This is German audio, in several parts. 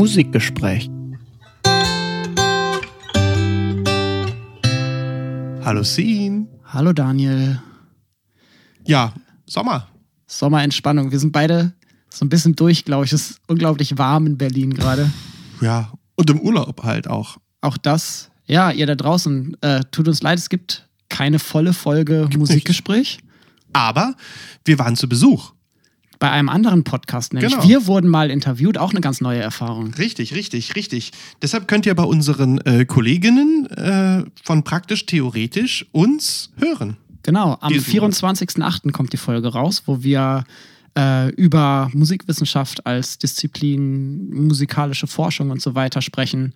Musikgespräch. Hallo Sin. Hallo Daniel. Ja, Sommer. Sommerentspannung. Wir sind beide so ein bisschen durch, glaube ich. Es ist unglaublich warm in Berlin gerade. Ja, und im Urlaub halt auch. Auch das. Ja, ihr da draußen, äh, tut uns leid, es gibt keine volle Folge gibt Musikgespräch. Nicht. Aber wir waren zu Besuch. Bei einem anderen Podcast nämlich. Genau. Wir wurden mal interviewt, auch eine ganz neue Erfahrung. Richtig, richtig, richtig. Deshalb könnt ihr bei unseren äh, Kolleginnen äh, von Praktisch Theoretisch uns hören. Genau, am 24.08. kommt die Folge raus, wo wir äh, über Musikwissenschaft als Disziplin, musikalische Forschung und so weiter sprechen.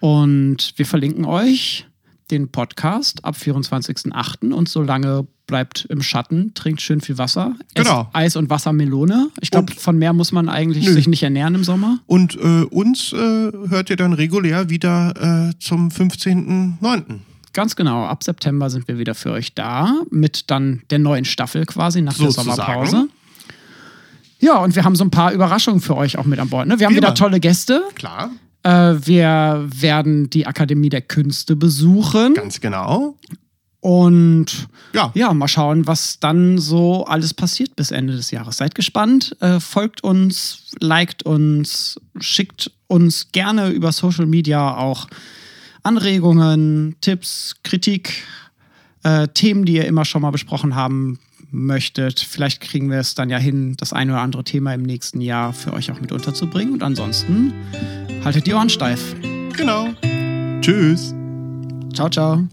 Und wir verlinken euch den Podcast ab 24.08. und solange bleibt im Schatten, trinkt schön viel Wasser, genau. Eis und Wassermelone. Ich glaube, von mehr muss man eigentlich nö. sich nicht ernähren im Sommer. Und äh, uns äh, hört ihr dann regulär wieder äh, zum 15.09. Ganz genau, ab September sind wir wieder für euch da mit dann der neuen Staffel quasi nach Sozusagen. der Sommerpause. Ja, und wir haben so ein paar Überraschungen für euch auch mit an Bord. Ne? Wir haben Wie wieder immer. tolle Gäste. Klar. Äh, wir werden die Akademie der Künste besuchen. Ganz genau. Und ja. ja, mal schauen, was dann so alles passiert bis Ende des Jahres. Seid gespannt, äh, folgt uns, liked uns, schickt uns gerne über Social Media auch Anregungen, Tipps, Kritik, äh, Themen, die ihr immer schon mal besprochen haben möchtet. Vielleicht kriegen wir es dann ja hin, das eine oder andere Thema im nächsten Jahr für euch auch mit unterzubringen. Und ansonsten haltet die Ohren steif. Genau. Tschüss. Ciao, ciao.